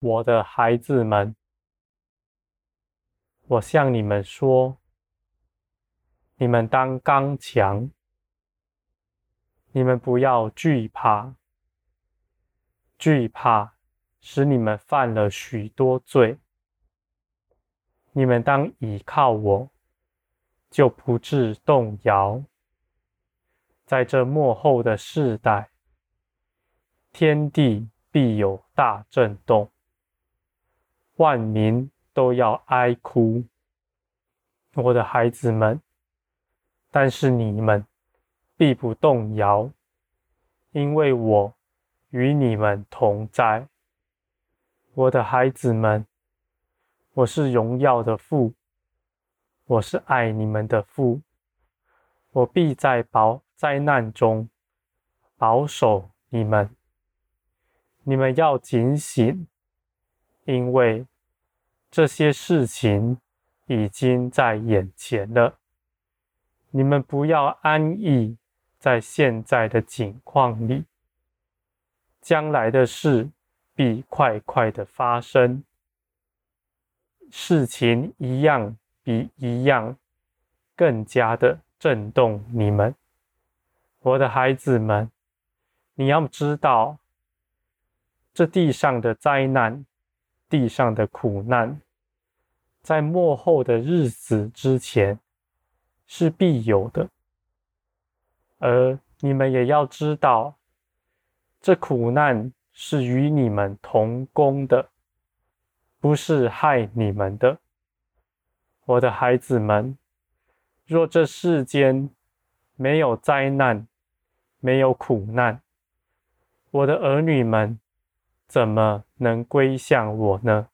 我的孩子们，我向你们说，你们当刚强，你们不要惧怕。惧怕使你们犯了许多罪，你们当倚靠我，就不致动摇。在这末后的世代，天地必有大震动。万民都要哀哭，我的孩子们，但是你们必不动摇，因为我与你们同在。我的孩子们，我是荣耀的父，我是爱你们的父，我必在保灾难中保守你们。你们要警醒，因为这些事情已经在眼前了。你们不要安逸在现在的境况里，将来的事必快快的发生。事情一样比一样更加的震动你们，我的孩子们，你要知道，这地上的灾难。地上的苦难，在末后的日子之前是必有的，而你们也要知道，这苦难是与你们同工的，不是害你们的。我的孩子们，若这世间没有灾难，没有苦难，我的儿女们。怎么能归向我呢？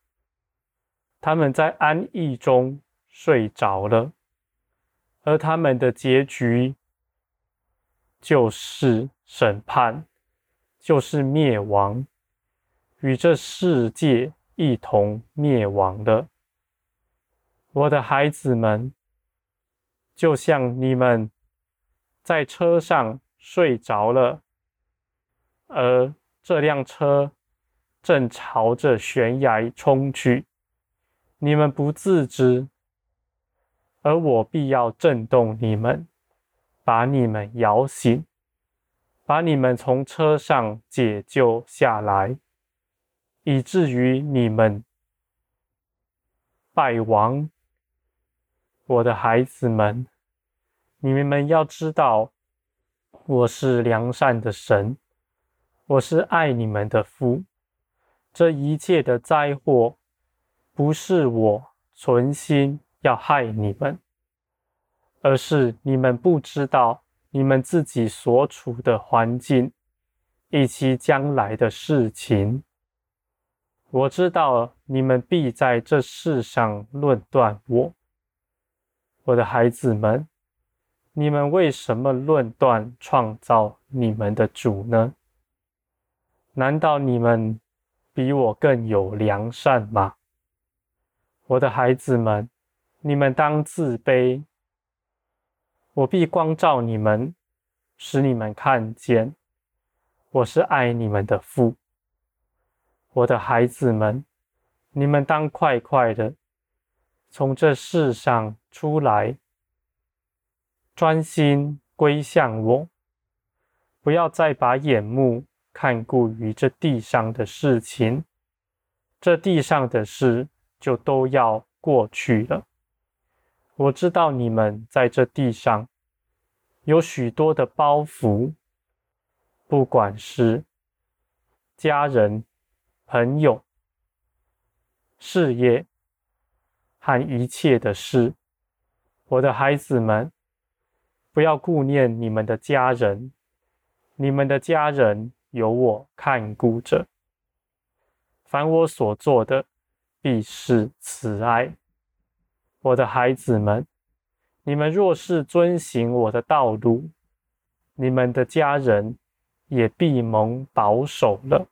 他们在安逸中睡着了，而他们的结局就是审判，就是灭亡，与这世界一同灭亡的。我的孩子们，就像你们在车上睡着了，而这辆车。正朝着悬崖冲去，你们不自知，而我必要震动你们，把你们摇醒，把你们从车上解救下来，以至于你们败亡。我的孩子们，你们要知道，我是良善的神，我是爱你们的父。这一切的灾祸，不是我存心要害你们，而是你们不知道你们自己所处的环境以及将来的事情。我知道你们必在这世上论断我，我的孩子们，你们为什么论断创造你们的主呢？难道你们比我更有良善吗？我的孩子们，你们当自卑。我必光照你们，使你们看见我是爱你们的父。我的孩子们，你们当快快的从这世上出来，专心归向我，不要再把眼目。看顾于这地上的事情，这地上的事就都要过去了。我知道你们在这地上有许多的包袱，不管是家人、朋友、事业和一切的事。我的孩子们，不要顾念你们的家人，你们的家人。由我看顾着，凡我所做的，必是慈爱。我的孩子们，你们若是遵行我的道路，你们的家人也必蒙保守了。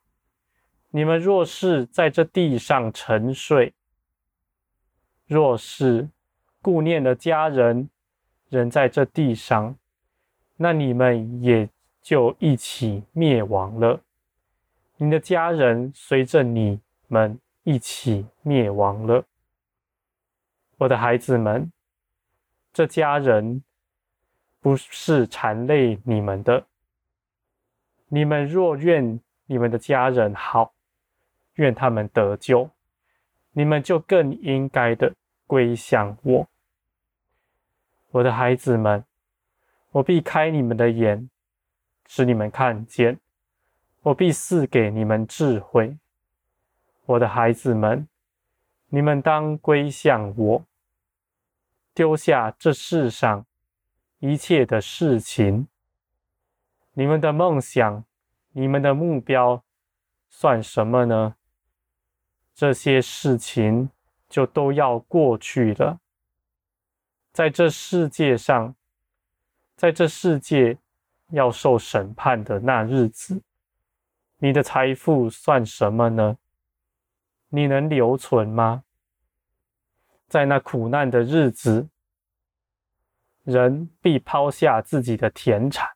你们若是在这地上沉睡，若是顾念的家人仍在这地上，那你们也。就一起灭亡了。你的家人随着你们一起灭亡了。我的孩子们，这家人不是缠累你们的。你们若愿你们的家人好，愿他们得救，你们就更应该的归向我。我的孩子们，我必开你们的眼，使你们看见；我必赐给你们智慧。我的孩子们，你们当归向我，丢下这世上一切的事情。你们的梦想，你们的目标，算什么呢？这些事情就都要过去了。在这世界上，在这世界要受审判的那日子，你的财富算什么呢？你能留存吗？在那苦难的日子，人必抛下自己的田产。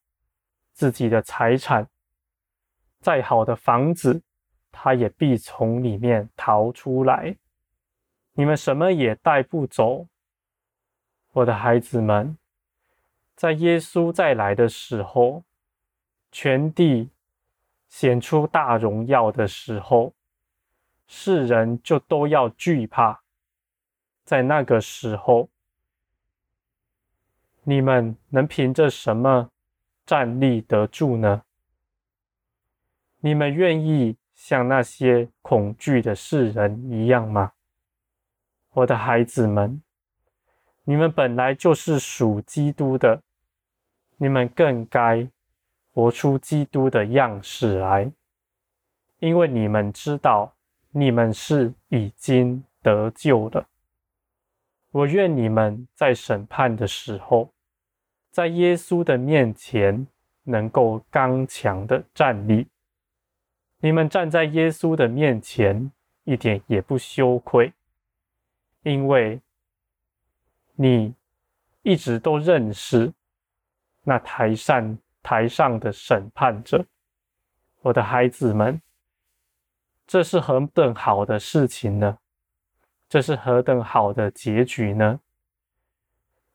自己的财产，再好的房子，他也必从里面逃出来。你们什么也带不走，我的孩子们，在耶稣再来的时候，全地显出大荣耀的时候，世人就都要惧怕。在那个时候，你们能凭着什么站立得住呢？你们愿意像那些恐惧的世人一样吗？我的孩子们，你们本来就是属基督的，你们更该活出基督的样式来，因为你们知道，你们是已经得救了。我愿你们在审判的时候，在耶稣的面前，能够刚强的站立。你们站在耶稣的面前，一点也不羞愧，因为你一直都认识那台上台上的审判者。我的孩子们，这是何等好的事情呢？这是何等好的结局呢？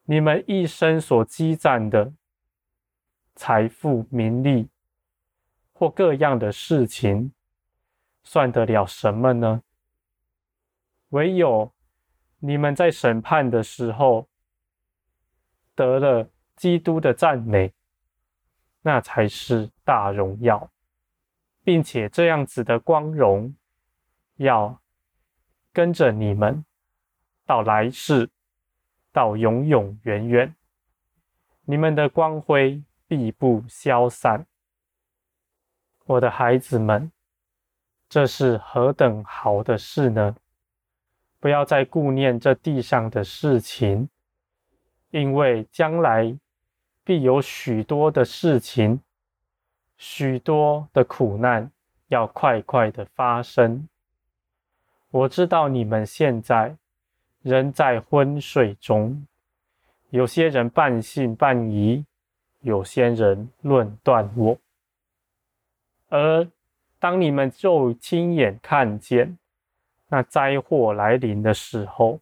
你们一生所积攒的财富、名利或各样的事情，算得了什么呢？唯有你们在审判的时候得了基督的赞美，那才是大荣耀，并且这样子的光荣要跟着你们到来世。到永永远远，你们的光辉必不消散。我的孩子们，这是何等好的事呢？不要再顾念这地上的事情，因为将来必有许多的事情，许多的苦难要快快的发生。我知道你们现在。仍在昏睡中，有些人半信半疑，有些人论断我。而当你们就亲眼看见那灾祸来临的时候，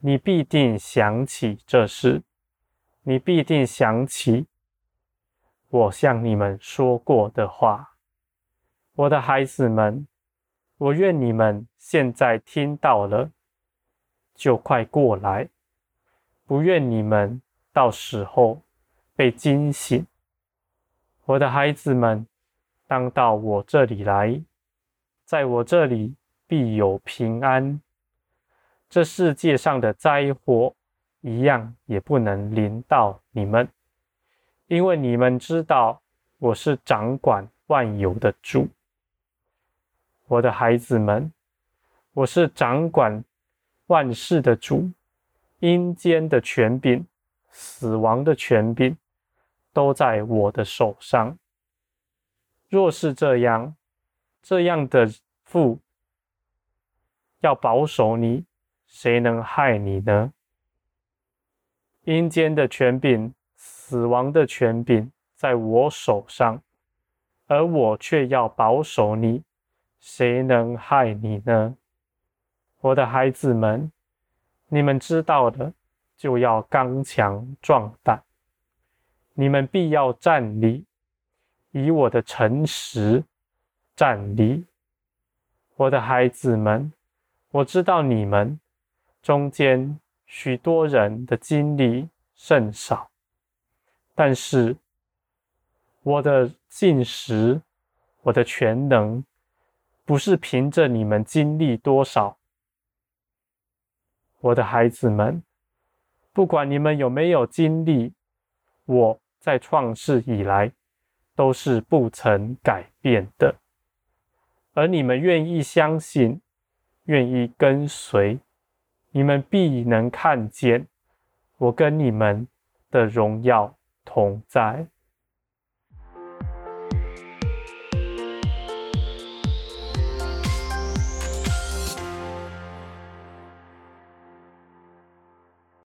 你必定想起这事，你必定想起我向你们说过的话。我的孩子们，我愿你们现在听到了。就快过来！不愿你们到时候被惊醒。我的孩子们，当到我这里来，在我这里必有平安。这世界上的灾祸一样也不能临到你们，因为你们知道我是掌管万有的主。我的孩子们，我是掌管。万事的主，阴间的权柄、死亡的权柄，都在我的手上。若是这样，这样的父要保守你，谁能害你呢？阴间的权柄、死亡的权柄在我手上，而我却要保守你，谁能害你呢？我的孩子们，你们知道的，就要刚强壮胆。你们必要站立，以我的诚实站立。我的孩子们，我知道你们中间许多人的经历甚少，但是我的进食，我的全能，不是凭着你们经历多少。我的孩子们，不管你们有没有经历，我在创世以来都是不曾改变的。而你们愿意相信，愿意跟随，你们必能看见我跟你们的荣耀同在。